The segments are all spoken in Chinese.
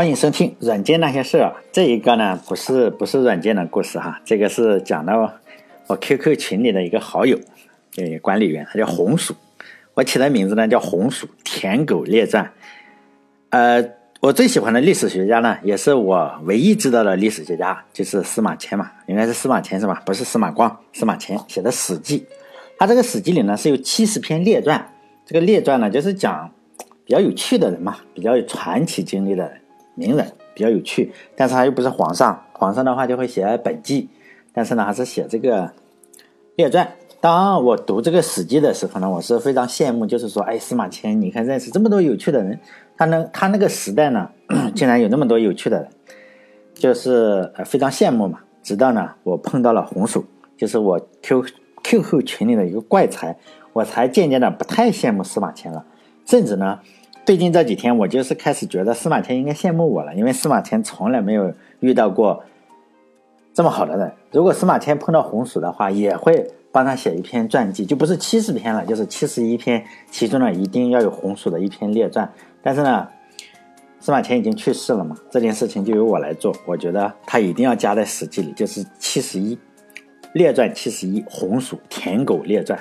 欢迎收听《软件那些事儿》。这一个呢，不是不是软件的故事哈，这个是讲到我 QQ 群里的一个好友，呃，管理员，他叫红薯。我起的名字呢叫红薯舔狗列传。呃，我最喜欢的历史学家呢，也是我唯一知道的历史学家，就是司马迁嘛，应该是司马迁是吧？不是司马光，司马迁写的《史记》。他这个《史记》里呢是有七十篇列传，这个列传呢就是讲比较有趣的人嘛，比较有传奇经历的人。名人比较有趣，但是他又不是皇上，皇上的话就会写本纪，但是呢还是写这个列传。当我读这个史记的时候呢，我是非常羡慕，就是说，哎，司马迁，你看认识这么多有趣的人，他能他那个时代呢，竟然有那么多有趣的人，就是非常羡慕嘛。直到呢，我碰到了红薯，就是我 Q QQ 群里的一个怪才，我才渐渐的不太羡慕司马迁了，甚至呢。最近这几天，我就是开始觉得司马迁应该羡慕我了，因为司马迁从来没有遇到过这么好的人。如果司马迁碰到红薯的话，也会帮他写一篇传记，就不是七十篇了，就是七十一篇，其中呢一定要有红薯的一篇列传。但是呢，司马迁已经去世了嘛，这件事情就由我来做。我觉得他一定要加在史记里，就是七十一列传七十一红薯舔狗列传。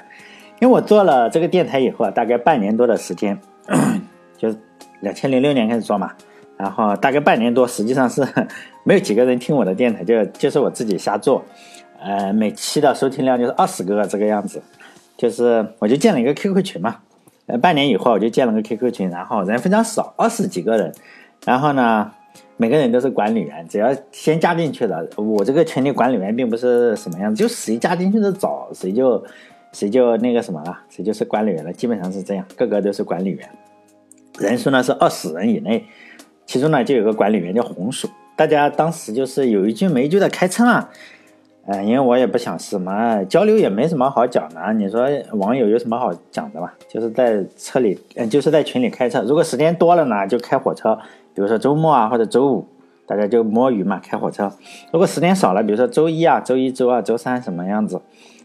因为我做了这个电台以后啊，大概半年多的时间。就是两千零六年开始做嘛，然后大概半年多，实际上是 没有几个人听我的电台，就就是我自己瞎做，呃，每期的收听量就是二十个这个样子，就是我就建了一个 QQ 群嘛，呃，半年以后我就建了个 QQ 群，然后人非常少，二十几个人，然后呢，每个人都是管理员，只要先加进去的，我这个群里管理员并不是什么样子，就谁加进去的早，谁就谁就那个什么了，谁就是管理员了，基本上是这样，个个都是管理员。人数呢是二十人以内，其中呢就有个管理员叫红薯，大家当时就是有一句没一句的开车啊，呃，因为我也不想什么交流，也没什么好讲的。你说网友有什么好讲的嘛？就是在车里，嗯，就是在群里开车。如果时间多了呢，就开火车，比如说周末啊或者周五，大家就摸鱼嘛，开火车。如果时间少了，比如说周一啊、周一、周二、周三什么样子，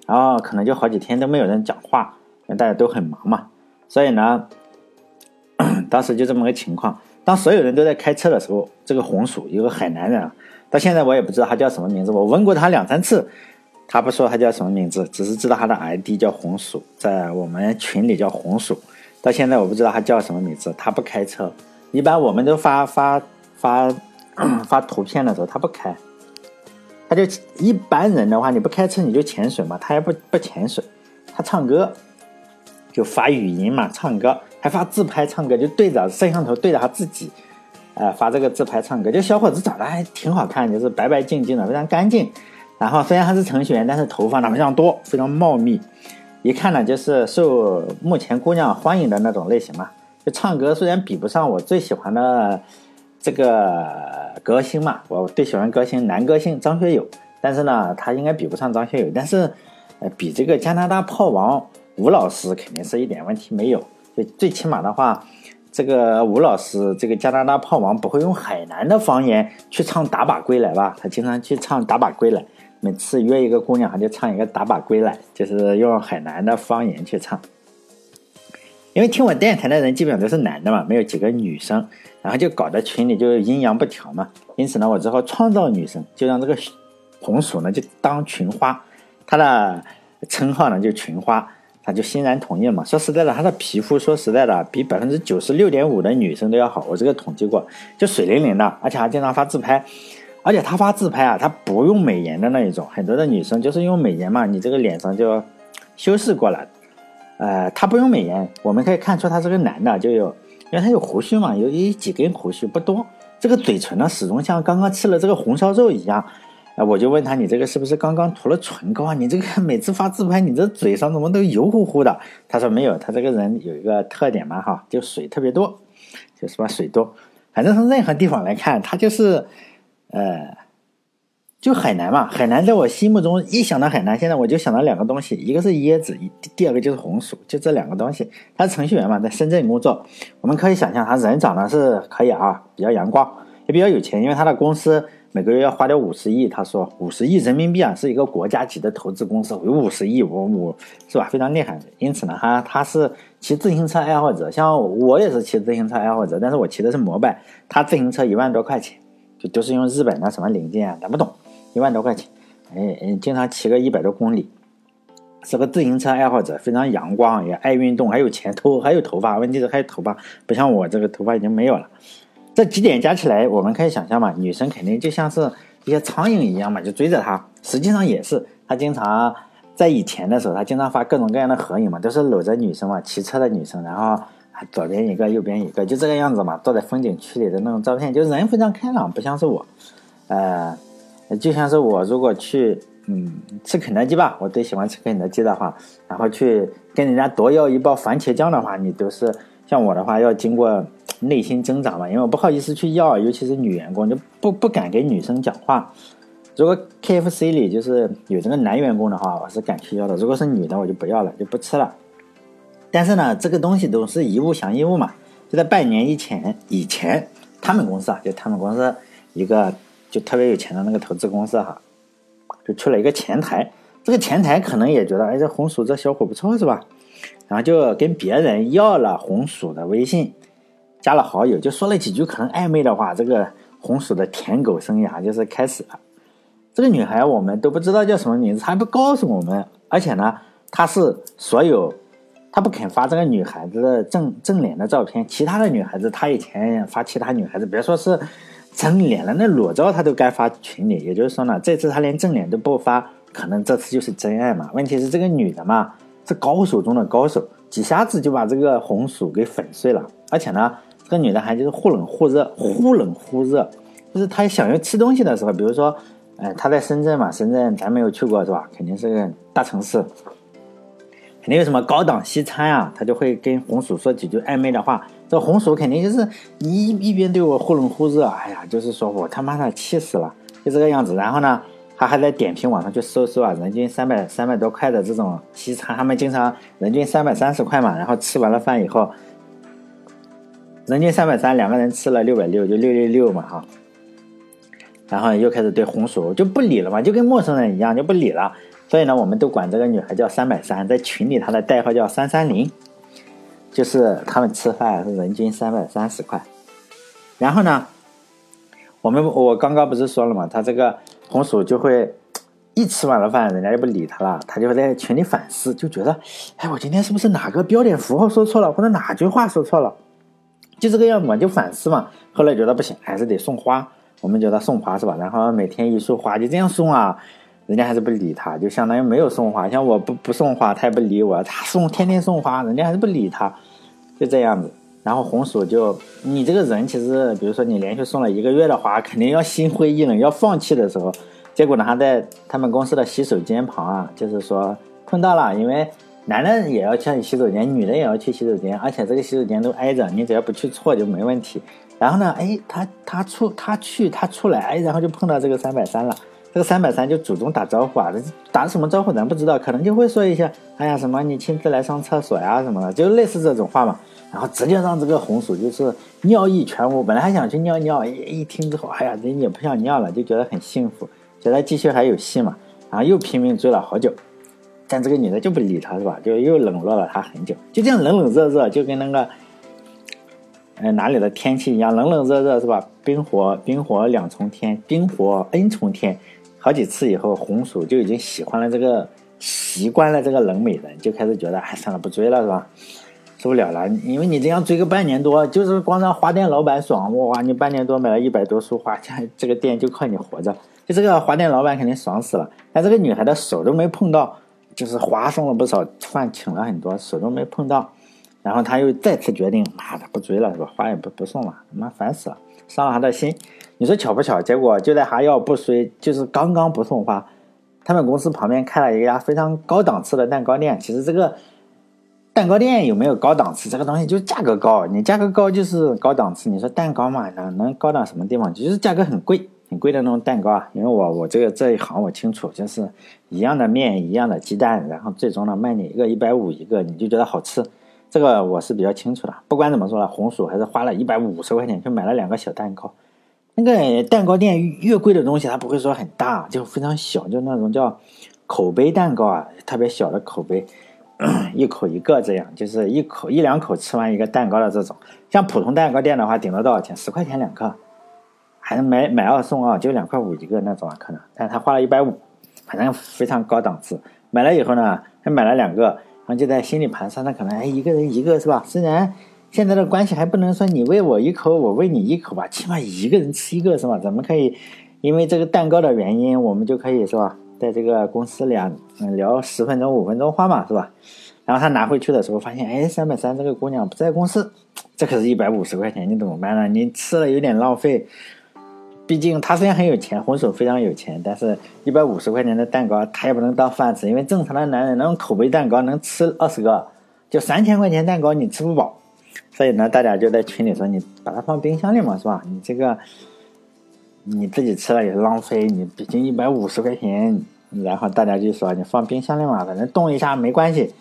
然后可能就好几天都没有人讲话，因为大家都很忙嘛，所以呢。当时就这么个情况，当所有人都在开车的时候，这个红薯有个海南人啊，到现在我也不知道他叫什么名字，我问过他两三次，他不说他叫什么名字，只是知道他的 ID 叫红薯，在我们群里叫红薯，到现在我不知道他叫什么名字，他不开车，一般我们都发发发 发图片的时候他不开，他就一般人的话你不开车你就潜水嘛，他也不不潜水，他唱歌。就发语音嘛，唱歌还发自拍唱歌，就对着摄像头对着他自己，呃，发这个自拍唱歌。就小伙子长得还挺好看，就是白白净净的，非常干净。然后虽然他是程序员，但是头发呢非常多，非常茂密，一看呢就是受目前姑娘欢迎的那种类型嘛。就唱歌虽然比不上我最喜欢的这个歌星嘛，我最喜欢歌星男歌星张学友，但是呢他应该比不上张学友，但是呃比这个加拿大炮王。吴老师肯定是一点问题没有，就最起码的话，这个吴老师这个加拿大炮王不会用海南的方言去唱《打靶归来》吧？他经常去唱《打靶归来》，每次约一个姑娘，他就唱一个《打靶归来》，就是用海南的方言去唱。因为听我电台的人基本上都是男的嘛，没有几个女生，然后就搞得群里就阴阳不调嘛。因此呢，我只好创造女生，就让这个红薯呢就当群花，他的称号呢就群花。他就欣然同意了嘛。说实在的，他的皮肤说实在的，比百分之九十六点五的女生都要好。我这个统计过，就水灵灵的，而且还经常发自拍。而且他发自拍啊，他不用美颜的那一种。很多的女生就是用美颜嘛，你这个脸上就修饰过了。呃，他不用美颜，我们可以看出他是个男的，就有，因为他有胡须嘛，有一几根胡须不多。这个嘴唇呢，始终像刚刚吃了这个红烧肉一样。啊，我就问他，你这个是不是刚刚涂了唇膏啊？你这个每次发自拍，你这嘴上怎么都油乎乎的？他说没有，他这个人有一个特点嘛，哈，就水特别多，就是吧，水多。反正从任何地方来看，他就是，呃，就海南嘛。海南在我心目中一想到海南，现在我就想到两个东西，一个是椰子，第二个就是红薯，就这两个东西。他是程序员嘛，在深圳工作。我们可以想象，他人长得是可以啊，比较阳光，也比较有钱，因为他的公司。每个月要花掉五十亿。他说五十亿人民币啊，是一个国家级的投资公司，有五十亿，我我是吧？非常厉害。因此呢，他他是骑自行车爱好者，像我也是骑自行车爱好者，但是我骑的是摩拜，他自行车一万多块钱，就都是用日本的什么零件啊，咱不懂，一万多块钱，哎，经常骑个一百多公里。是个自行车爱好者，非常阳光，也爱运动，还有钱，头还有头发。问题是还有头发，不像我这个头发已经没有了。这几点加起来，我们可以想象嘛，女生肯定就像是一些苍蝇一样嘛，就追着他。实际上也是，他经常在以前的时候，他经常发各种各样的合影嘛，都是搂着女生嘛，骑车的女生，然后左边一个，右边一个，就这个样子嘛，坐在风景区里的那种照片，就人非常开朗，不像是我，呃，就像是我如果去。嗯，吃肯德基吧，我最喜欢吃肯德基的话，然后去跟人家多要一包番茄酱的话，你都是像我的话要经过内心挣扎嘛，因为我不好意思去要，尤其是女员工就不不敢给女生讲话。如果 KFC 里就是有这个男员工的话，我是敢去要的；如果是女的，我就不要了，就不吃了。但是呢，这个东西都是一物降一物嘛。就在半年以前，以前他们公司啊，就他们公司一个就特别有钱的那个投资公司哈。就去了一个前台，这个前台可能也觉得，哎，这红薯这小伙不错是吧？然后就跟别人要了红薯的微信，加了好友，就说了几句可能暧昧的话，这个红薯的舔狗生涯就是开始了。这个女孩我们都不知道叫什么名字，她还不告诉我们，而且呢，她是所有，她不肯发这个女孩子的正正脸的照片，其他的女孩子她以前发其他女孩子，别说是。正脸了，那裸照他都该发群里，也就是说呢，这次他连正脸都不发，可能这次就是真爱嘛。问题是这个女的嘛，是高手中的高手，几下子就把这个红薯给粉碎了。而且呢，这个女的还就是忽冷忽热，忽冷忽热，就是她想要吃东西的时候，比如说，哎，她在深圳嘛，深圳咱没有去过是吧？肯定是个大城市。肯定有什么高档西餐啊，她就会跟红薯说几句暧昧的话。这红薯肯定就是一一边对我忽冷忽热，哎呀，就是说我他妈的气死了，就这个样子。然后呢，他还在点评网上去搜搜啊，人均三百三百多块的这种西餐，他们经常人均三百三十块嘛。然后吃完了饭以后，人均三百三，两个人吃了六百六，就六六六嘛哈。然后又开始对红薯就不理了嘛，就跟陌生人一样就不理了。所以呢，我们都管这个女孩叫三百三，在群里她的代号叫三三零，就是他们吃饭是人均三百三十块。然后呢，我们我刚刚不是说了嘛，他这个红薯就会一吃完了饭，人家就不理他了，他就会在群里反思，就觉得，哎，我今天是不是哪个标点符号说错了，或者哪句话说错了，就这个样子嘛，就反思嘛。后来觉得不行，还是得送花，我们觉得送花是吧？然后每天一束花就这样送啊。人家还是不理他，就相当于没有送花。像我不不送花，他也不理我。他送天天送花，人家还是不理他，就这样子。然后红薯就你这个人，其实比如说你连续送了一个月的花，肯定要心灰意冷，要放弃的时候，结果呢，他在他们公司的洗手间旁啊，就是说碰到了，因为男的也要去洗手间，女的也要去洗手间，而且这个洗手间都挨着，你只要不去错就没问题。然后呢，哎，他他出他去他出来，哎，然后就碰到这个三百三了。这个三百三就主动打招呼啊，打什么招呼咱不知道，可能就会说一下，哎呀什么你亲自来上厕所呀什么的，就类似这种话嘛。然后直接让这个红薯就是尿意全无，本来还想去尿尿，一听之后，哎呀人也不想尿了，就觉得很幸福，觉得继续还有戏嘛。然后又拼命追了好久，但这个女的就不理他，是吧？就又冷落了他很久，就这样冷冷热热，就跟那个，呃哪里的天气一样，冷冷热热是吧？冰火冰火两重天，冰火 n 重天。好几次以后，红薯就已经喜欢了这个，习惯了这个冷美人，就开始觉得，哎，算了，不追了，是吧？受不了了，因为你这样追个半年多，就是光让花店老板爽，哇，你半年多买了一百多束花，这这个店就靠你活着，就这个花店老板肯定爽死了。但这个女孩的手都没碰到，就是花送了不少，饭请了很多，手都没碰到。然后他又再次决定，妈的，不追了，是吧？花也不不送了，妈烦死了，伤了他的心。你说巧不巧？结果就在还要不追，就是刚刚不送花，他们公司旁边开了一家非常高档次的蛋糕店。其实这个蛋糕店有没有高档次？这个东西就是价格高，你价格高就是高档次。你说蛋糕嘛，能能高档什么地方？就是价格很贵，很贵的那种蛋糕啊。因为我我这个这一行我清楚，就是一样的面，一样的鸡蛋，然后最终呢卖你一个一百五一个，你就觉得好吃。这个我是比较清楚的。不管怎么说了，红薯还是花了一百五十块钱去买了两个小蛋糕。那个蛋糕店越贵的东西，它不会说很大，就非常小，就那种叫口碑蛋糕啊，特别小的口碑，一口一个这样，就是一口一两口吃完一个蛋糕的这种。像普通蛋糕店的话，顶多多少钱？十块钱两个，还是买买二送二，就两块五一个那种啊，可能。但他花了一百五，反正非常高档次。买了以后呢，还买了两个，然后就在心里盘算，那可能哎，一个人一个是吧？虽然。现在的关系还不能说你喂我一口，我喂你一口吧，起码一个人吃一个是吧？咱们可以因为这个蛋糕的原因，我们就可以是吧，在这个公司里啊，嗯，聊十分钟、五分钟话嘛，是吧？然后他拿回去的时候发现，哎，三百三这个姑娘不在公司，这可是一百五十块钱，你怎么办呢？你吃了有点浪费，毕竟他虽然很有钱，红薯非常有钱，但是一百五十块钱的蛋糕他也不能当饭吃，因为正常的男人那种口碑蛋糕能吃二十个，就三千块钱蛋糕你吃不饱。所以呢，大家就在群里说，你把它放冰箱里嘛，是吧？你这个你自己吃了也是浪费，你毕竟一百五十块钱。然后大家就说，你放冰箱里嘛，反正冻一下没关系。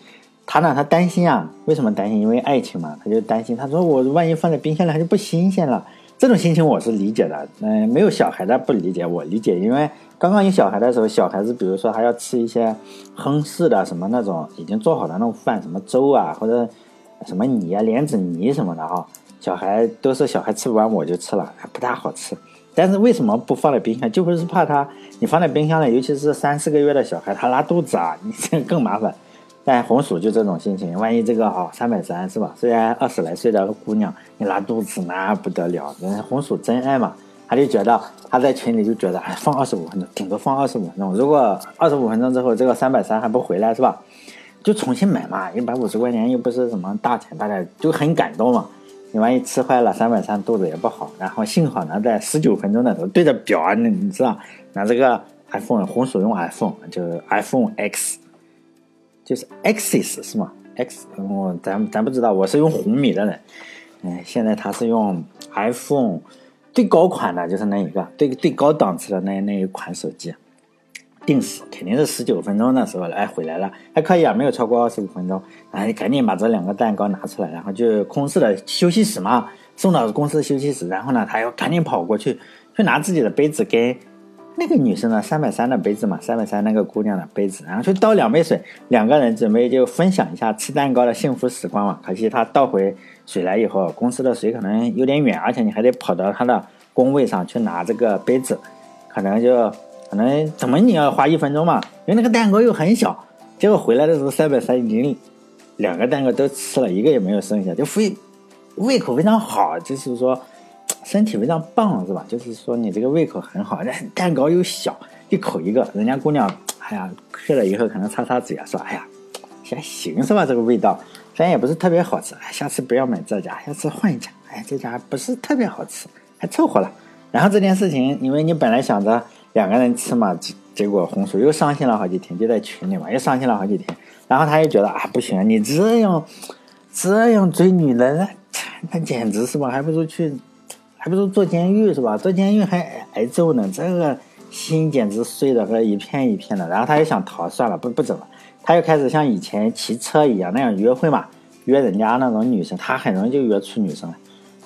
他呢，他担心啊，为什么担心？因为爱情嘛，他就担心。他说我万一放在冰箱里，它就不新鲜了。这种心情我是理解的。嗯，没有小孩的不理解，我理解。因为刚刚有小孩的时候，小孩子比如说还要吃一些亨氏的什么那种已经做好的那种饭，什么粥啊，或者。什么泥啊，莲子泥什么的哈，小孩都是小孩吃不完我就吃了，还不大好吃。但是为什么不放在冰箱？就不是怕他，你放在冰箱里，尤其是三四个月的小孩，他拉肚子啊，你这更麻烦。但红薯就这种心情，万一这个哈三百三是吧？虽然二十来岁的姑娘，你拉肚子那不得了。人红薯真爱嘛，他就觉得他在群里就觉得，哎，放二十五分钟，顶多放二十五分钟。如果二十五分钟之后这个三百三还不回来是吧？就重新买嘛，一百五十块钱又不是什么大钱，大家就很感动嘛。你万一吃坏了，三百三肚子也不好。然后幸好呢，在十九分钟的时候对着表啊，那你知道，拿这个 iPhone 红薯用 iPhone 就是 iPhone X，就是 Xs 是吗？X，我咱咱不知道，我是用红米的人。嗯，现在他是用 iPhone 最高款的，就是那一个最最高档次的那那一款手机。定时肯定是十九分钟的时候来回来了，还可以啊，没有超过二十五分钟。哎，赶紧把这两个蛋糕拿出来，然后就公司的休息室嘛，送到公司休息室。然后呢，他又赶紧跑过去，去拿自己的杯子跟那个女生的三百三的杯子嘛，三百三那个姑娘的杯子，然后去倒两杯水，两个人准备就分享一下吃蛋糕的幸福时光嘛。可惜他倒回水来以后，公司的水可能有点远，而且你还得跑到他的工位上去拿这个杯子，可能就。可能怎么你要花一分钟嘛？因为那个蛋糕又很小，结果回来的时候三百三已经两个蛋糕都吃了一个也没有剩下，就非胃口非常好，就是说身体非常棒是吧？就是说你这个胃口很好，但蛋糕又小，一口一个，人家姑娘哎呀吃了以后可能擦擦嘴啊，说哎呀还行是吧？这个味道虽然也不是特别好吃，下次不要买这家，下次换一家。哎，这家不是特别好吃，还凑合了。然后这件事情，因为你本来想着。两个人吃嘛，结果红薯又伤心了好几天，就在群里嘛，又伤心了好几天。然后他又觉得啊，不行，你这样这样追女人，那那简直是吧？还不如去，还不如坐监狱是吧？坐监狱还挨揍呢，这个心简直碎的和一片一片的。然后他又想逃，算了，不不走了。他又开始像以前骑车一样那样约会嘛，约人家那种女生，他很容易就约出女生来。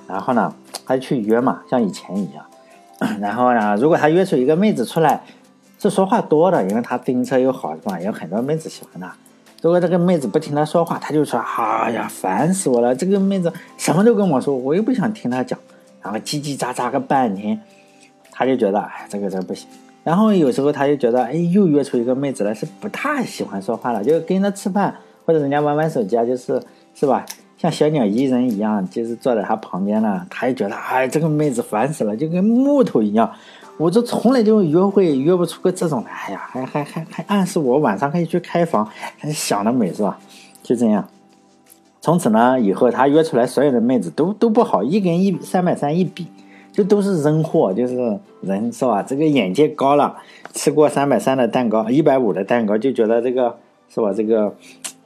然后呢，他去约嘛，像以前一样。然后呢，如果他约出一个妹子出来，是说话多的，因为他自行车又好，是吧？有很多妹子喜欢他。如果这个妹子不听他说话，他就说：“哎呀，烦死我了！这个妹子什么都跟我说，我又不想听他讲。”然后叽叽喳喳个半天，他就觉得：“哎，这个这不行。”然后有时候他就觉得：“哎，又约出一个妹子来，是不太喜欢说话了，就跟他吃饭或者人家玩玩手机啊，就是是吧？”像小鸟依人一样，就是坐在他旁边呢。他也觉得，哎，这个妹子烦死了，就跟木头一样。我这从来就约会约不出个这种来呀，还还还还暗示我晚上可以去开房，想得美是吧？就这样，从此呢，以后他约出来所有的妹子都都不好，一跟一三百三一比，就都是扔货，就是人是吧？这个眼界高了，吃过三百三的蛋糕，一百五的蛋糕，就觉得这个是吧？这个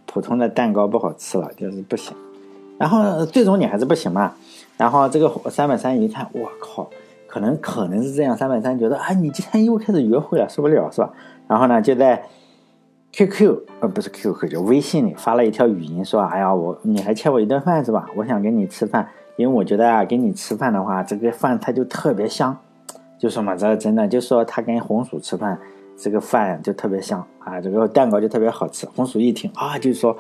普通的蛋糕不好吃了，就是不行。然后最终你还是不行嘛，然后这个三百三一看，我靠，可能可能是这样，三百三觉得啊，你今天又开始约会了，受不了是吧？然后呢，就在 QQ 呃不是 QQ 就微信里发了一条语音说，哎呀我你还欠我一顿饭是吧？我想跟你吃饭，因为我觉得啊跟你吃饭的话，这个饭它就特别香，就说嘛，这真的就说他跟红薯吃饭，这个饭就特别香啊，这个蛋糕就特别好吃。红薯一听啊，就说，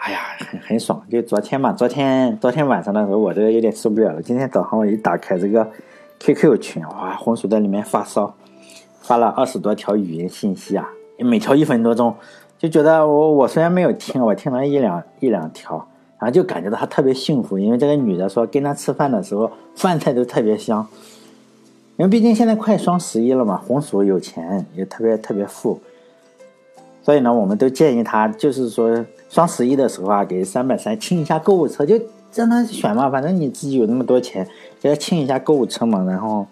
哎呀，很 很爽。就昨天嘛，昨天昨天晚上的时候，我这个有点受不了了。今天早上我一打开这个 QQ 群，哇，红薯在里面发烧，发了二十多条语音信息啊，每条一分多钟，就觉得我我虽然没有听，我听了一两一两条，然后就感觉到他特别幸福，因为这个女的说跟他吃饭的时候，饭菜都特别香。因为毕竟现在快双十一了嘛，红薯有钱也特别特别富，所以呢，我们都建议他，就是说双十一的时候啊，给三百三清一下购物车，就让他选嘛，反正你自己有那么多钱，给他清一下购物车嘛，然后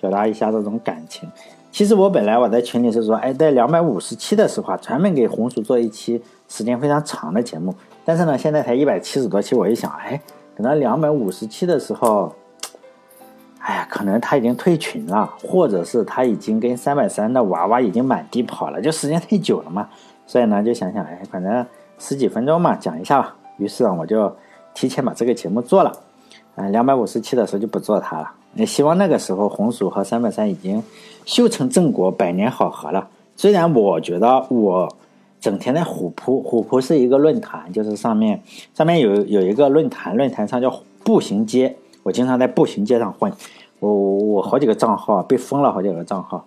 表达一下这种感情。其实我本来我在群里是说，哎，在两百五十期的时候啊，专门给红薯做一期时间非常长的节目，但是呢，现在才一百七十多期，我一想，哎，等到两百五十期的时候。哎呀，可能他已经退群了，或者是他已经跟三百三的娃娃已经满地跑了，就时间太久了嘛。所以呢，就想想，哎，反正十几分钟嘛，讲一下吧。于是啊，我就提前把这个节目做了。嗯，两百五十七的时候就不做它了。也希望那个时候红薯和三百三已经修成正果，百年好合了。虽然我觉得我整天在虎扑，虎扑是一个论坛，就是上面上面有有一个论坛，论坛上叫步行街。我经常在步行街上混，我我我好几个账号被封了好几个账号，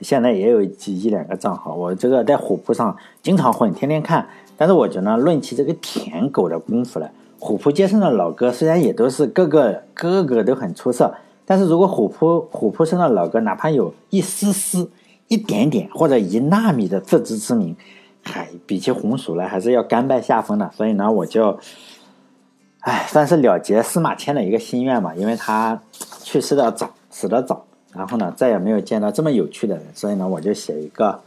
现在也有几一两个账号。我这个在虎扑上经常混，天天看。但是我觉得论起这个舔狗的功夫来，虎扑街上的老哥虽然也都是个个个个都很出色，但是如果虎扑虎扑上的老哥哪怕有一丝丝、一点点或者一纳米的自知之明，还比起红薯来还是要甘拜下风的。所以呢，我就。哎，算是了结司马迁的一个心愿吧，因为他去世的早，死的早，然后呢，再也没有见到这么有趣的人，所以呢，我就写一个《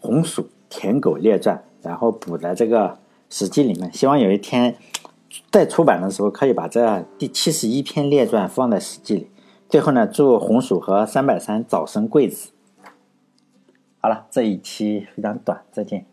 红薯舔狗列传》，然后补在这个《史记》里面，希望有一天再出版的时候，可以把这第七十一篇列传放在《史记》里。最后呢，祝红薯和三百三早生贵子。好了，这一期非常短，再见。